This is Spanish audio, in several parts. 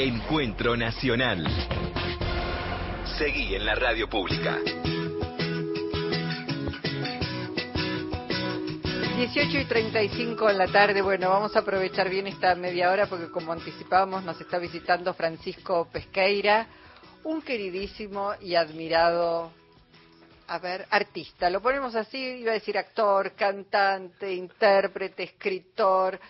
Encuentro Nacional. Seguí en la radio pública. 18 y 35 en la tarde. Bueno, vamos a aprovechar bien esta media hora porque como anticipábamos nos está visitando Francisco Pesqueira, un queridísimo y admirado, a ver, artista. Lo ponemos así, iba a decir actor, cantante, intérprete, escritor,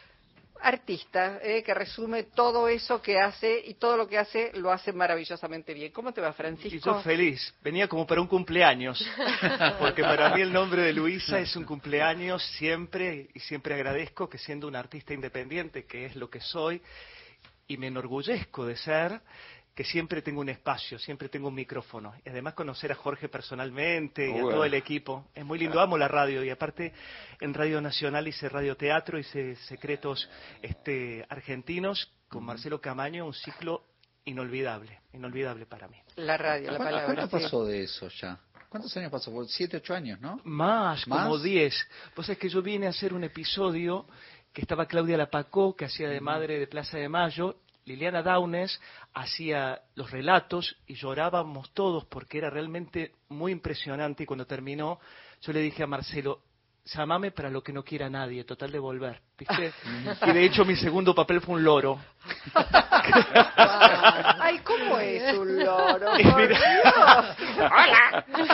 artista, eh, que resume todo eso que hace y todo lo que hace lo hace maravillosamente bien. ¿Cómo te va, Francisco? Y yo feliz. Venía como para un cumpleaños, porque para mí el nombre de Luisa es un cumpleaños siempre y siempre agradezco que siendo un artista independiente, que es lo que soy, y me enorgullezco de ser, que siempre tengo un espacio, siempre tengo un micrófono. Y además conocer a Jorge personalmente y a todo el equipo. Es muy lindo, amo la radio y aparte en Radio Nacional hice radioteatro, hice secretos este, argentinos con Marcelo Camaño, un ciclo inolvidable, inolvidable para mí. La radio, la palabra. ¿Cuánto pasó de eso ya? ¿Cuántos años pasó? ¿Siete, ocho años, no? Más, como diez. Pues es que yo vine a hacer un episodio que estaba Claudia Lapacó, que hacía de madre de Plaza de Mayo, Liliana Downes hacía los relatos y llorábamos todos porque era realmente muy impresionante y cuando terminó yo le dije a Marcelo, llamame para lo que no quiera nadie, total de volver, ¿viste? y de hecho mi segundo papel fue un loro. Ay, ¿cómo es un loro? Hola, llama. Yo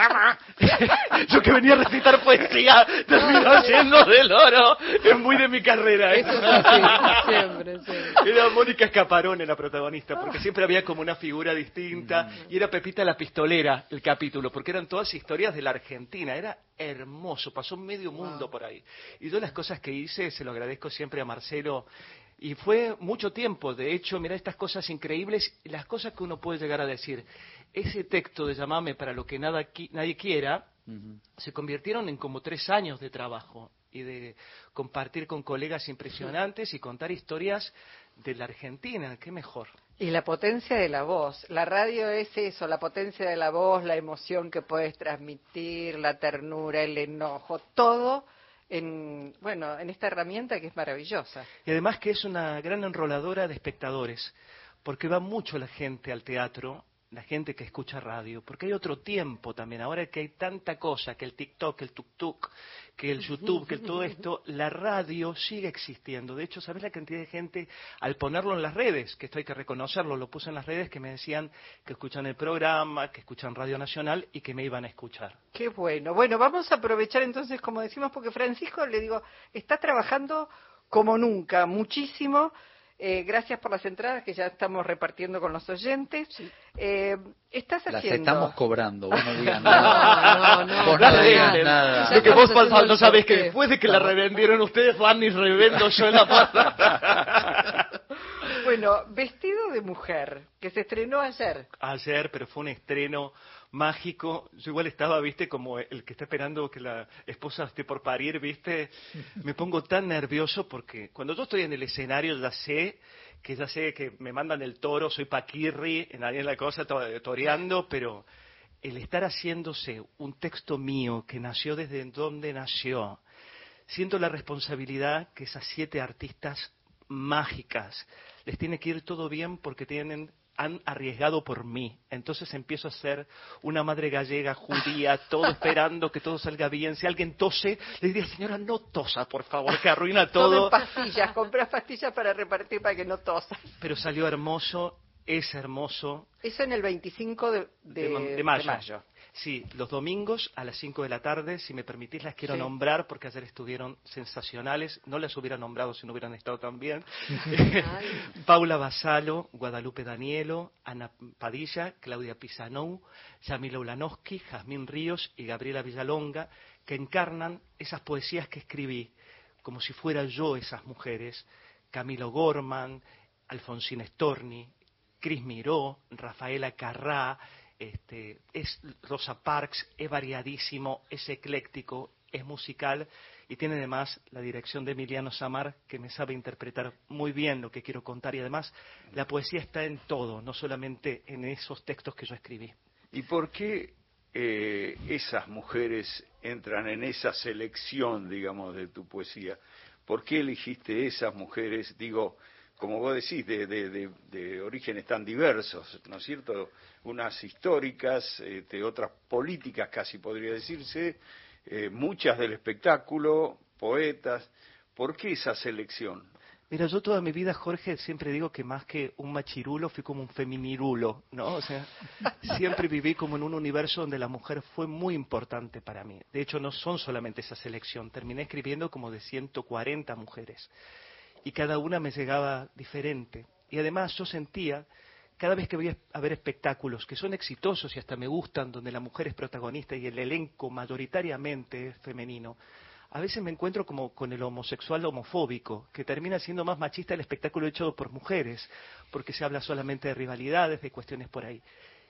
que venía a recitar poesía, terminó siendo de loro. Es muy de mi carrera. Eso es así, siempre, siempre. Era Mónica Escaparone la protagonista, porque siempre había como una figura distinta. Y era Pepita la Pistolera el capítulo, porque eran todas historias de la Argentina. Era hermoso, pasó medio mundo por ahí. Y yo las cosas que hice, se lo agradezco siempre a Marcelo, y fue mucho tiempo, de hecho, mira estas cosas increíbles, las cosas que uno puede llegar a decir. Ese texto de llamarme para lo que nada, nadie quiera, se convirtieron en como tres años de trabajo y de compartir con colegas impresionantes y contar historias de la Argentina, qué mejor. Y la potencia de la voz. La radio es eso, la potencia de la voz, la emoción que puedes transmitir, la ternura, el enojo, todo en, bueno, en esta herramienta que es maravillosa. Y además que es una gran enroladora de espectadores, porque va mucho la gente al teatro la gente que escucha radio, porque hay otro tiempo también, ahora que hay tanta cosa, que el TikTok, el tuk-tuk, que el YouTube, que todo esto, la radio sigue existiendo. De hecho, ¿sabes la cantidad de gente al ponerlo en las redes? Que esto hay que reconocerlo, lo puse en las redes que me decían que escuchan el programa, que escuchan Radio Nacional y que me iban a escuchar. Qué bueno. Bueno, vamos a aprovechar entonces, como decimos, porque Francisco, le digo, está trabajando como nunca, muchísimo eh, gracias por las entradas que ya estamos repartiendo con los oyentes. Eh, estás haciendo... Las estamos cobrando, vos no digas nada. no, no, no. Vos no digas nada. Lo que vos no sabés que después de que la revendieron ustedes van y revendo yo en la puerta. bueno, Vestido de Mujer, que se estrenó ayer. Ayer, pero fue un estreno mágico. Yo igual estaba, viste, como el que está esperando que la esposa esté por parir, viste. Me pongo tan nervioso porque cuando yo estoy en el escenario ya sé que ya sé que me mandan el toro, soy Paquirri, en la cosa toreando, pero el estar haciéndose un texto mío que nació desde donde nació, siento la responsabilidad que esas siete artistas mágicas les tiene que ir todo bien porque tienen han arriesgado por mí. Entonces empiezo a ser una madre gallega, judía, todo esperando que todo salga bien. Si alguien tose, le diría, señora, no tosa, por favor, que arruina todo. Todo pastillas, compras pastillas para repartir para que no tosa. Pero salió hermoso, es hermoso. Eso en el 25 de, de, mayo. Sí, los domingos a las 5 de la tarde, si me permitís, las quiero nombrar porque ayer estuvieron sensacionales. No las hubiera nombrado si no hubieran estado tan bien. Paula Basalo, Guadalupe Danielo, Ana Padilla, Claudia Pisanou, Yamila Ulanowski, Jazmín Ríos y Gabriela Villalonga, que encarnan esas poesías que escribí como si fuera yo esas mujeres. Camilo Gorman, Alfonsín Storni, Cris Miró, Rafaela Carrá, este, es Rosa Parks, es variadísimo, es ecléctico, es musical y tiene además la dirección de Emiliano Samar, que me sabe interpretar muy bien lo que quiero contar y además la poesía está en todo, no solamente en esos textos que yo escribí. ¿Y por qué eh, esas mujeres entran en esa selección, digamos, de tu poesía? ¿Por qué elegiste esas mujeres? Digo, como vos decís, de, de, de, orígenes tan diversos, ¿no es cierto? Unas históricas, este, otras políticas casi podría decirse, eh, muchas del espectáculo, poetas. ¿Por qué esa selección? Mira, yo toda mi vida, Jorge, siempre digo que más que un machirulo fui como un feminirulo, ¿no? O sea, siempre viví como en un universo donde la mujer fue muy importante para mí. De hecho, no son solamente esa selección. Terminé escribiendo como de 140 mujeres. Y cada una me llegaba diferente. Y además yo sentía, cada vez que voy a ver espectáculos que son exitosos y hasta me gustan, donde la mujer es protagonista y el elenco mayoritariamente es femenino, a veces me encuentro como con el homosexual homofóbico, que termina siendo más machista el espectáculo hecho por mujeres, porque se habla solamente de rivalidades, de cuestiones por ahí.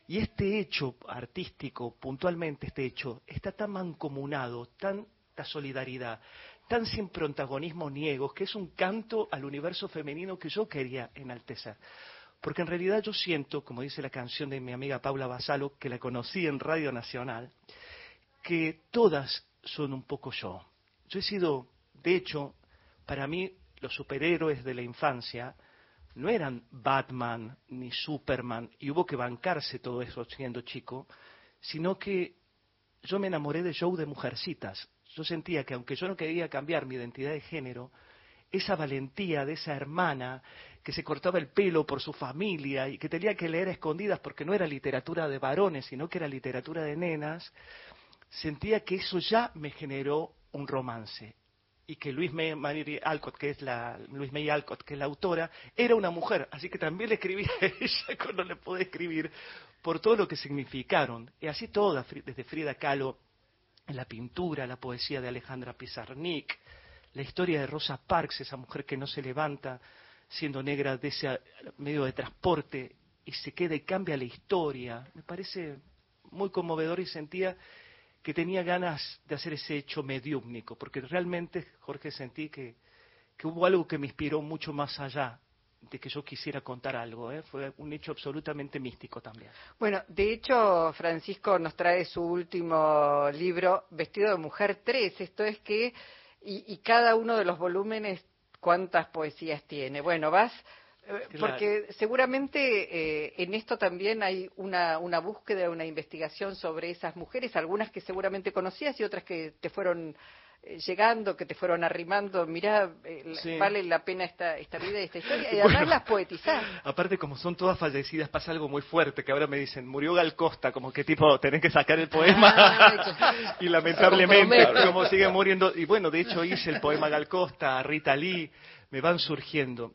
Y este hecho artístico, puntualmente este hecho, está tan mancomunado, tanta solidaridad, tan sin protagonismo niegos, que es un canto al universo femenino que yo quería enaltecer. Porque en realidad yo siento, como dice la canción de mi amiga Paula Basalo, que la conocí en Radio Nacional, que todas son un poco yo yo he sido, de hecho, para mí los superhéroes de la infancia no eran Batman ni Superman, y hubo que bancarse todo eso siendo chico, sino que yo me enamoré de Joe de Mujercitas. Yo sentía que aunque yo no quería cambiar mi identidad de género, esa valentía de esa hermana que se cortaba el pelo por su familia y que tenía que leer a escondidas porque no era literatura de varones, sino que era literatura de nenas, sentía que eso ya me generó un romance y que Luis May, Alcott, que es la Luis May Alcott, que es la autora, era una mujer, así que también le escribí a ella cuando le pude escribir por todo lo que significaron. Y así todas, desde Frida Kahlo, en la pintura, la poesía de Alejandra Pizarnik, la historia de Rosa Parks, esa mujer que no se levanta siendo negra de ese medio de transporte y se queda y cambia la historia. Me parece muy conmovedor y sentía que tenía ganas de hacer ese hecho mediúmnico, porque realmente, Jorge, sentí que, hubo algo que me inspiró mucho más allá de que yo quisiera contar algo. ¿eh? Fue un hecho absolutamente místico también. Bueno, de hecho, Francisco nos trae su último libro, Vestido de Mujer 3. Esto es que, y, y cada uno de los volúmenes, ¿cuántas poesías tiene? Bueno, vas eh, porque seguramente eh, en esto también hay una, una búsqueda, una investigación sobre esas mujeres, algunas que seguramente conocías y otras que te fueron llegando, que te fueron arrimando. Mirá, vale la pena esta, esta vida y esta historia. Y además las poetizás. Aparte, como son todas fallecidas, pasa algo muy fuerte, que ahora me dicen, murió Gal Costa, como que tipo, tenés que sacar el poema. Ah, y lamentablemente, como sigue muriendo. Y bueno, de hecho hice el poema Gal Costa, Rita Lee, me van surgiendo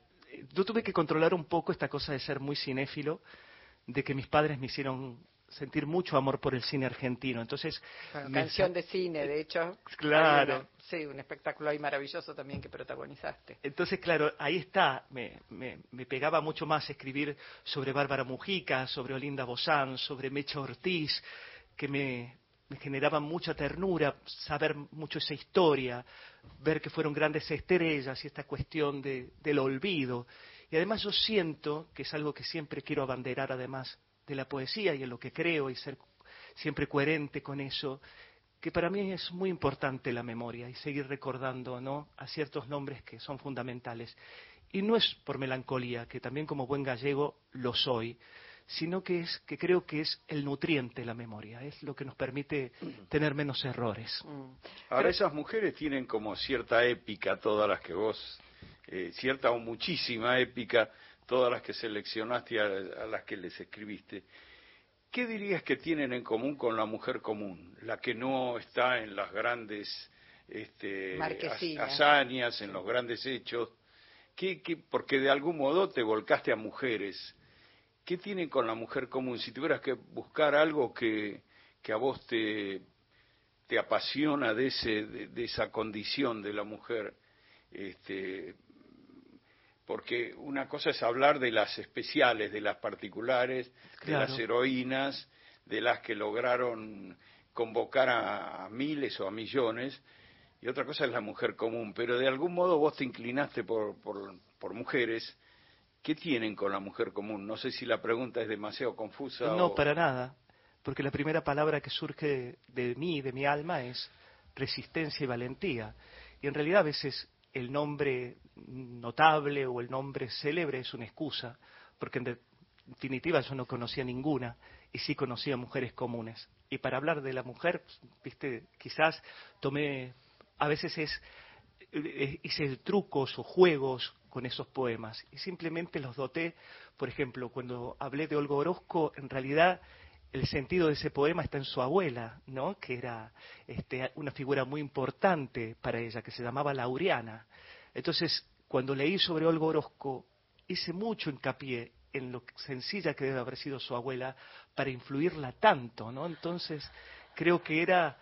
yo tuve que controlar un poco esta cosa de ser muy cinéfilo, de que mis padres me hicieron sentir mucho amor por el cine argentino. Entonces, canción de cine, de hecho. Claro. sí, un espectáculo ahí maravilloso también que protagonizaste. Entonces, claro, ahí está. Me, me, pegaba mucho más escribir sobre Bárbara Mujica, sobre Olinda Bozán, sobre Mecha Ortiz, que me, me generaba mucha ternura saber mucho esa historia, ver que fueron grandes estrellas y esta cuestión de, del olvido. Y además yo siento, que es algo que siempre quiero abanderar además de la poesía y en lo que creo y ser siempre coherente con eso, que para mí es muy importante la memoria y seguir recordando ¿no? a ciertos nombres que son fundamentales. Y no es por melancolía, que también como buen gallego lo soy, sino que es que creo que es el nutriente la memoria, es lo que nos permite tener menos errores. Mm. Ahora esas mujeres tienen como cierta épica, todas las que vos, eh, cierta o muchísima épica, todas las que seleccionaste a, a las que les escribiste. ¿Qué dirías que tienen en común con la mujer común, la que no está en las grandes este, hazañas, en los grandes hechos? ¿Qué, qué, porque de algún modo te volcaste a mujeres ¿qué tiene con la mujer común? Si tuvieras que buscar algo que, a vos te, te apasiona de, ese, de, esa condición de la mujer, este, porque una cosa es hablar de las especiales, de las particulares, de las heroínas, de las que lograron convocar a, miles o a millones, y otra cosa es la mujer común, pero de algún modo vos te inclinaste por, por, por mujeres ¿Qué tienen con la mujer común? No sé si la pregunta es demasiado confusa. No, para nada, porque la primera palabra que surge de mí, de mi alma, es resistencia y valentía. Y en realidad a veces el nombre notable o el nombre célebre es una excusa, porque en definitiva yo no conocía ninguna y sí conocía mujeres comunes. Y para hablar de la mujer, viste, quizás tomé, a veces es, eh, hice trucos o juegos con esos poemas y simplemente los doté, por ejemplo, cuando hablé de Olga Orozco, en realidad el sentido de ese poema está en su abuela, ¿no? que era este, una figura muy importante para ella, que se llamaba Laureana. Entonces, cuando leí sobre Olga Orozco, hice mucho hincapié en lo sencilla que debe haber sido su abuela para influirla tanto, ¿no? Entonces, creo que era,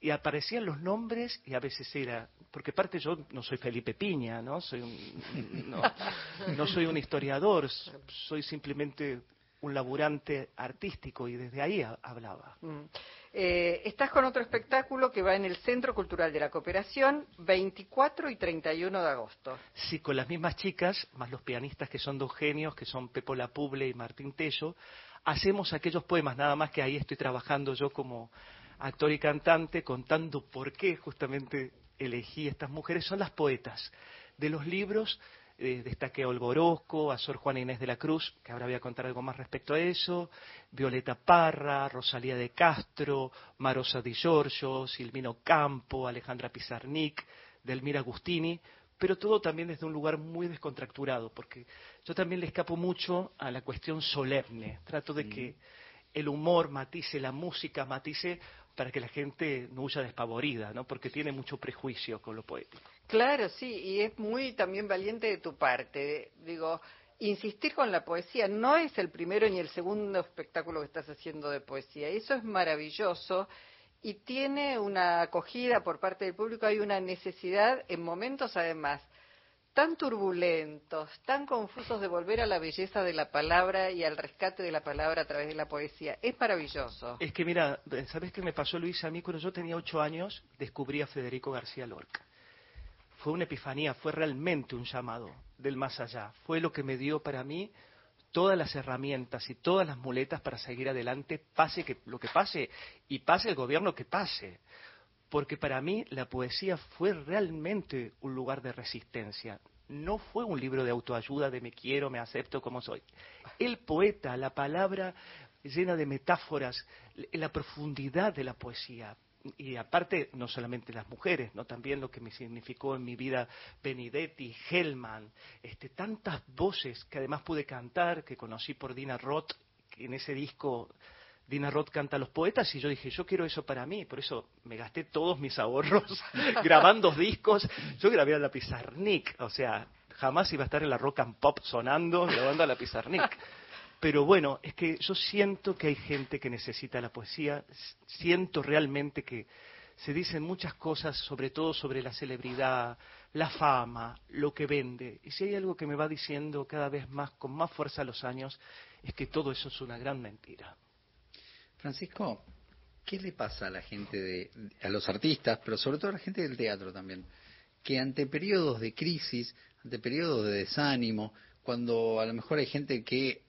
y aparecían los nombres y a veces era, porque aparte yo no soy Felipe Piña, ¿no? Soy un, no soy un historiador, soy simplemente un laburante artístico y desde ahí hablaba. Mm. Eh, estás con otro espectáculo que va en el Centro Cultural de la Cooperación 24 y 31 de agosto. Sí, con las mismas chicas, más los pianistas que son dos genios, que son Pepo Lapuble y Martín Tello, hacemos aquellos poemas, nada más que ahí estoy trabajando yo como actor y cantante, contando por qué justamente elegí estas mujeres, son las poetas de los libros eh, destaqué a Olga Orozco, a Sor Juana Inés de la Cruz, que ahora voy a contar algo más respecto a eso, Violeta Parra, Rosalía de Castro, Marosa Di Giorgio, Silvino Campo, Alejandra Pizarnik, Delmira Agustini, pero todo también desde un lugar muy descontracturado, porque yo también le escapo mucho a la cuestión solemne. Trato de que el humor matice, la música matice, para que la gente no huya despavorida, ¿no? Porque tiene mucho prejuicio con lo poético. Claro, sí, y es muy también valiente de tu parte. Digo, insistir con la poesía no es el primero ni el segundo espectáculo que estás haciendo de poesía. Eso es maravilloso y tiene una acogida por parte del público, hay una necesidad en momentos además tan turbulentos, tan confusos de volver a la belleza de la palabra y al rescate de la palabra a través de la poesía. Es maravilloso. Es que mira, ¿sabes qué me pasó Luis? A mí cuando yo tenía ocho años descubrí a Federico García Lorca. Fue una epifanía, fue realmente un llamado del más allá. Fue lo que me dio para mí todas las herramientas y todas las muletas para seguir adelante, pase que, lo que pase y pase el gobierno que pase porque para mí la poesía fue realmente un lugar de resistencia. No fue un libro de autoayuda de me quiero, me acepto como soy. El poeta, la palabra llena de metáforas, la profundidad de la poesía. Y aparte, no solamente las mujeres, no también lo que me significó en mi vida Benedetti, Hellman, este, tantas voces que además pude cantar, que conocí por Dina Roth, en ese disco Dina Roth canta a los poetas y yo dije, yo quiero eso para mí, por eso me gasté todos mis ahorros grabando discos. Yo grabé a la Pizarnik, o sea, jamás iba a estar en la rock and pop sonando grabando a la Pizarnik. Pero bueno, es que yo siento que hay gente que necesita la poesía, siento realmente que se dicen muchas cosas, sobre todo sobre la celebridad, la fama, lo que vende. Y si hay algo que me va diciendo cada vez más, con más fuerza a los años, es que todo eso es una gran mentira. Francisco, ¿qué le pasa a la gente, de, a los artistas, pero sobre todo a la gente del teatro también, que ante periodos de crisis, ante periodos de desánimo, cuando a lo mejor hay gente que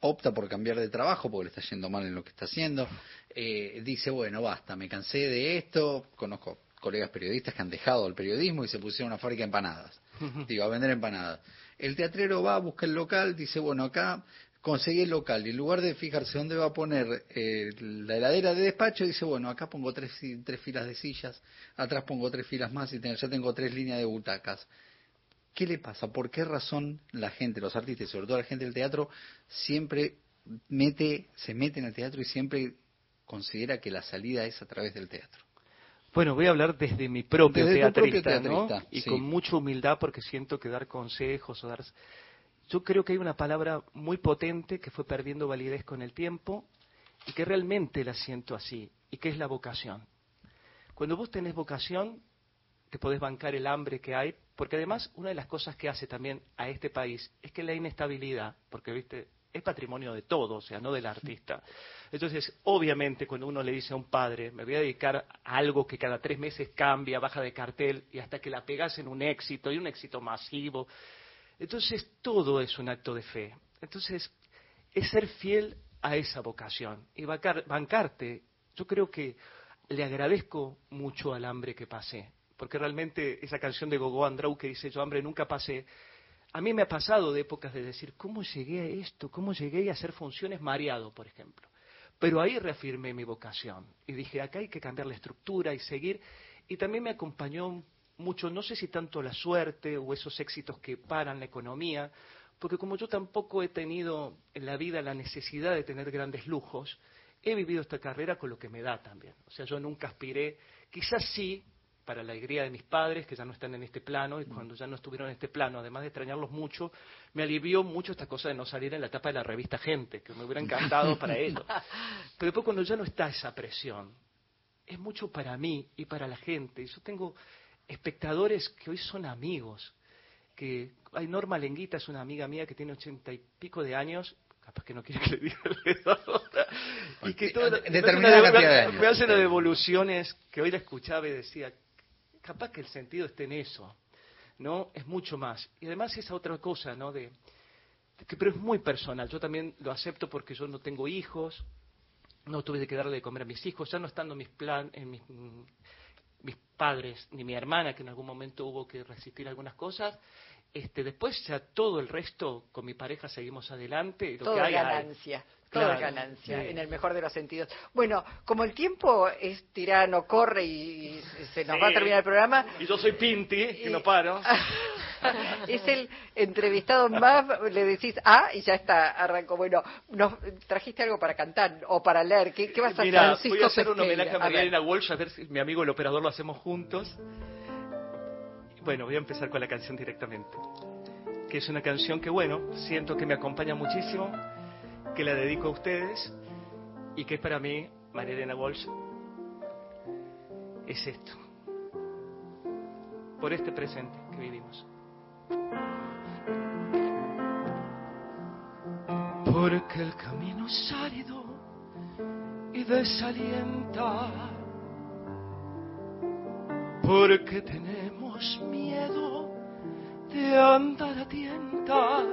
opta por cambiar de trabajo porque le está yendo mal en lo que está haciendo, eh, dice, bueno, basta, me cansé de esto, conozco colegas periodistas que han dejado el periodismo y se pusieron una fábrica de empanadas, digo, a vender empanadas. El teatrero va, busca el local, dice, bueno, acá conseguí el local y en lugar de fijarse dónde va a poner eh, la heladera de despacho, dice, bueno, acá pongo tres, tres filas de sillas, atrás pongo tres filas más y ya tengo tres líneas de butacas. ¿Qué le pasa? ¿Por qué razón la gente, los artistas y sobre todo la gente del teatro, siempre mete, se mete en el teatro y siempre considera que la salida es a través del teatro? Bueno, voy a hablar desde mi propio teatrista, y con mucha humildad porque siento que dar consejos o dar yo creo que hay una palabra muy potente que fue perdiendo validez con el tiempo y que realmente la siento así, y que es la vocación. Cuando vos tenés vocación, te podés bancar el hambre que hay, porque además una de las cosas que hace también a este país es que la inestabilidad, porque viste, es patrimonio de todo, o sea, no del artista. Entonces, obviamente, cuando uno le dice a un padre, me voy a dedicar a algo que cada tres meses cambia, baja de cartel, y hasta que la pegas en un éxito, y un éxito masivo, entonces todo es un acto de fe. Entonces es ser fiel a esa vocación y bancarte. Yo creo que le agradezco mucho al hambre que pasé. porque realmente esa canción de Gogo Andrau que dice yo hambre nunca pasé, a mí me ha pasado de épocas de decir, ¿cómo llegué a esto? ¿Cómo llegué a hacer funciones mareado, por ejemplo? Pero ahí reafirmé mi vocación y dije, acá hay que cambiar la estructura y seguir. Y también me acompañó mucho, no sé si tanto la suerte o esos éxitos que paran la economía, porque como yo tampoco he tenido en la vida la necesidad de tener grandes lujos, he vivido esta carrera con lo que me da también. O sea, yo nunca aspiré, quizás sí, para la alegría de mis padres, que ya no están en este plano, y cuando ya no estuvieron en este plano, además de extrañarlos mucho, me alivió mucho esta cosa de no salir en la etapa de la revista Gente, que me hubiera encantado para ellos. Pero después cuando ya no está esa presión, es mucho para mí y para la gente. Y yo tengo espectadores que hoy son amigos, que hay Norma Lenguita, es una amiga mía que tiene ochenta y pico de años, capaz que no quiere que le diga y que todo, determinada cantidad de años. me hace una devoluciones que hoy la escuchaba y decía, capaz que el sentido esté en eso, ¿no? Es mucho más. Y además esa otra cosa, ¿no? De, que, pero es muy personal. Yo también lo acepto porque yo no tengo hijos, no tuve que darle de comer a mis hijos, ya no estando mis plan, en mis, mis padres, ni mi hermana, que en algún momento hubo que resistir algunas cosas. Este, después ya todo el resto con mi pareja seguimos adelante. Lo que ganancia. Toda ganancia, en el mejor de los sentidos. Bueno, como el tiempo es tirano, corre y, se nos va a terminar el programa. Y yo soy Pinti, que no paro. es el entrevistado más, le decís ah y ya está, arrancó. Bueno, nos trajiste algo para cantar o para leer. ¿Qué, qué vas a hacer? Mira, voy a hacer un homenaje a María Walsh, a ver si mi amigo el operador lo hacemos juntos. Bueno, voy a empezar con la canción directamente. Que es una canción que, bueno, siento que me acompaña muchísimo que la dedico a ustedes y que es para mí, María Elena Walsh, es esto, por este presente que vivimos. Porque el camino es árido y desalienta, porque tenemos miedo de andar a tientas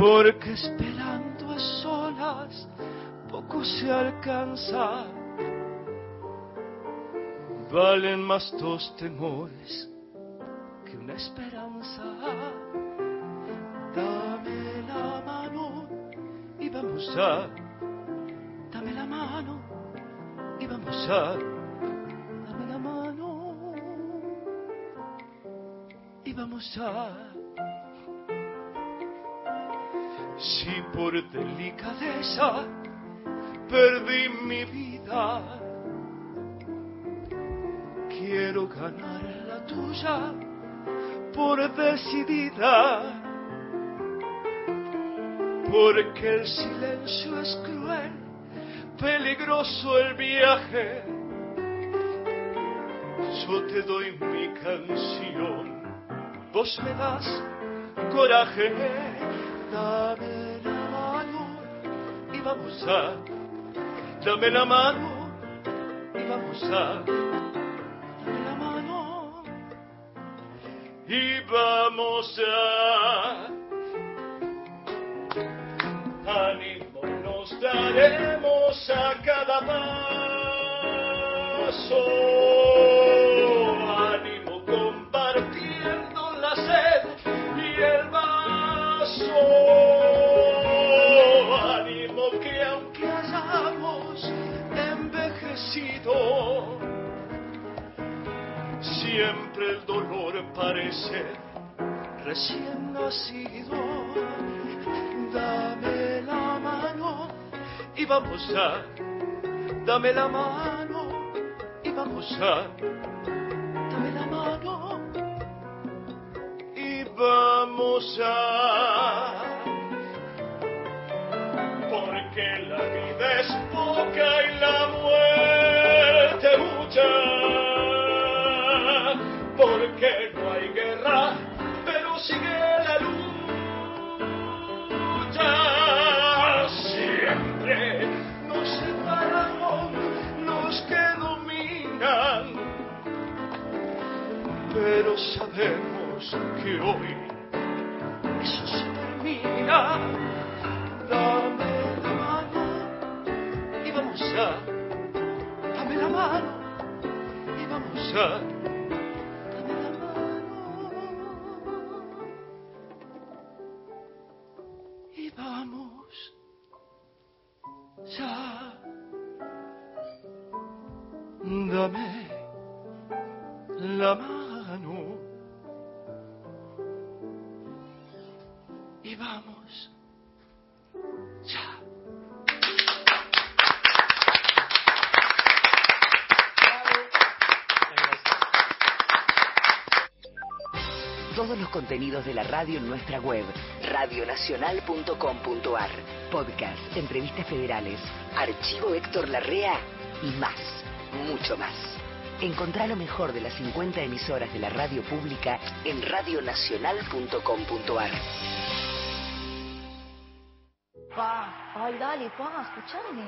porque esperando a solas poco se alcanza. Valen más dos temores que una esperanza. Dame la mano y vamos a. Dame la mano y vamos a. Dame la mano y vamos a. Si por delicadeza perdí mi vida, quiero ganar la tuya por decidida, porque el silencio es cruel, peligroso el viaje. Yo te doy mi canción, vos me das coraje dame la mano y vamos a, dame la mano y vamos a, dame la mano y vamos a, ánimo nos daremos a cada paso. El dolor parece recién nacido. Dame la mano y vamos a, dame la mano y vamos a, dame la mano y vamos a porque la vida es poca y la muerte mucha, recordemos que hoy eso se termina. Dame la mano y vamos a. Dame la mano y vamos a. Todos los contenidos de la radio en nuestra web, radionacional.com.ar. Podcast, entrevistas federales, archivo Héctor Larrea y más, mucho más. Encontrá lo mejor de las 50 emisoras de la radio pública en radionacional.com.ar. Pa, ay, dale, pa, escuchame.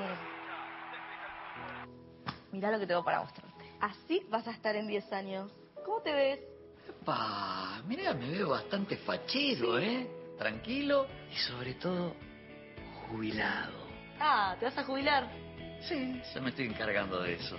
Mirá lo que tengo para mostrarte. Así vas a estar en 10 años. ¿Cómo te ves? Pa, mira, me veo bastante fachero, ¿eh? Tranquilo y sobre todo jubilado. Ah, ¿te vas a jubilar? Sí, ya me estoy encargando de eso.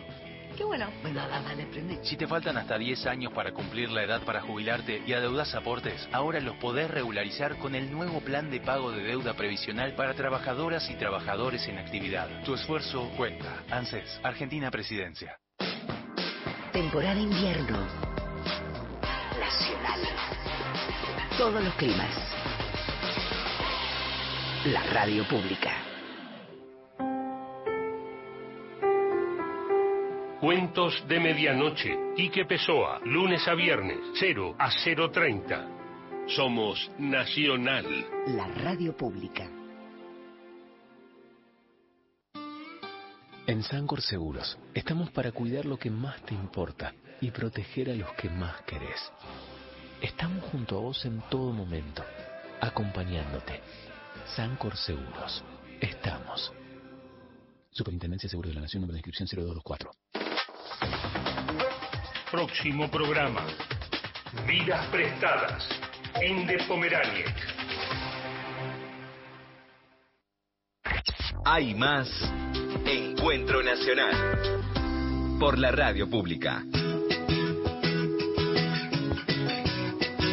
Qué bueno. Bueno, dale, prende. Si te faltan hasta 10 años para cumplir la edad para jubilarte y adeudas aportes, ahora los podés regularizar con el nuevo plan de pago de deuda previsional para trabajadoras y trabajadores en actividad. Tu esfuerzo cuenta. ANSES, Argentina Presidencia. Temporada invierno. Todos los climas. La radio pública. Cuentos de Medianoche. Quique Pessoa, lunes a viernes, 0 a 0.30. Somos Nacional. La radio pública. En Sancor Seguros estamos para cuidar lo que más te importa y proteger a los que más querés. Estamos junto a vos en todo momento, acompañándote. Sancor Seguros. Estamos. Superintendencia de Seguros de la Nación, número de inscripción 0224. Próximo programa. Vidas prestadas. Inde Pomeraniec. Hay más Encuentro Nacional por la radio pública.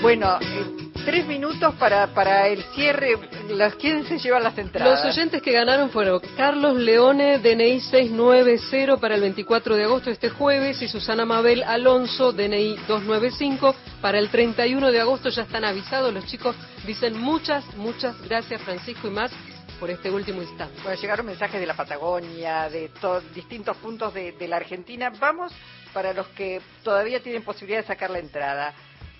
Bueno, eh, tres minutos para, para el cierre. Las, ¿Quién se lleva las entradas? Los oyentes que ganaron fueron Carlos Leone, DNI 690 para el 24 de agosto este jueves y Susana Mabel Alonso, DNI 295 para el 31 de agosto. Ya están avisados, los chicos dicen muchas, muchas gracias Francisco y más por este último instante. Bueno, llegaron mensajes de la Patagonia, de distintos puntos de, de la Argentina. Vamos para los que todavía tienen posibilidad de sacar la entrada.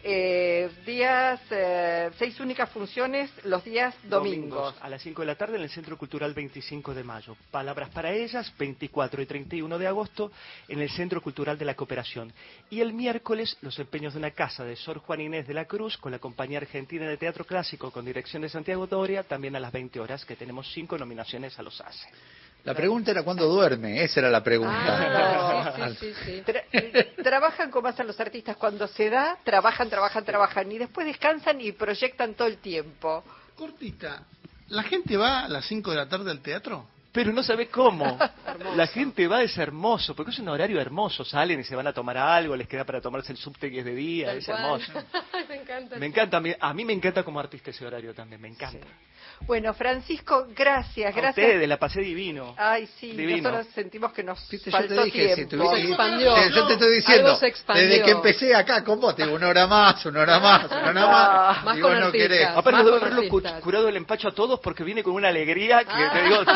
Eh, días, eh, seis únicas funciones los días domingos. A las 5 de la tarde en el Centro Cultural 25 de Mayo. Palabras para ellas, 24 y 31 de agosto en el Centro Cultural de la Cooperación. Y el miércoles, los empeños de una casa de Sor Juan Inés de la Cruz con la Compañía Argentina de Teatro Clásico con dirección de Santiago Doria, también a las 20 horas, que tenemos cinco nominaciones a los ACE. La pregunta era cuándo duerme, esa era la pregunta. Ah, sí, sí, sí, Tra trabajan como hacen los artistas, cuando se da, trabajan, trabajan, trabajan y después descansan y proyectan todo el tiempo. Cortita, ¿la gente va a las 5 de la tarde al teatro? Pero no sabe cómo. La gente va, es hermoso, porque es un horario hermoso. Salen y se van a tomar algo, les queda para tomarse el subte que es de día, Tal es cual. hermoso. me encanta. Me encanta, a mí, a mí me encanta como artista ese horario también, me encanta. Bueno, Francisco, gracias, A gracias. ustedes, la pasé divino. Ay, sí, Divino. nosotros sentimos que nos Yo te faltó dije, si tiempo. Se expandió. Sí, yo te estoy diciendo, Algo se expandió. desde que empecé acá con vos, te digo, una hora más, una hora más, una hora más, Más y con vos no artistas. querés. Aparte Más de con haberlo curado el empacho a todos porque viene con una alegría que Ah. te digo,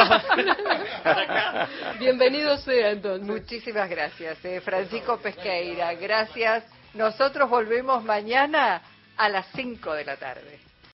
estaba. Bienvenido sea entonces. Muchísimas gracias, eh, Francisco Pesqueira. Gracias. Nosotros volvemos mañana a las 5 de la tarde.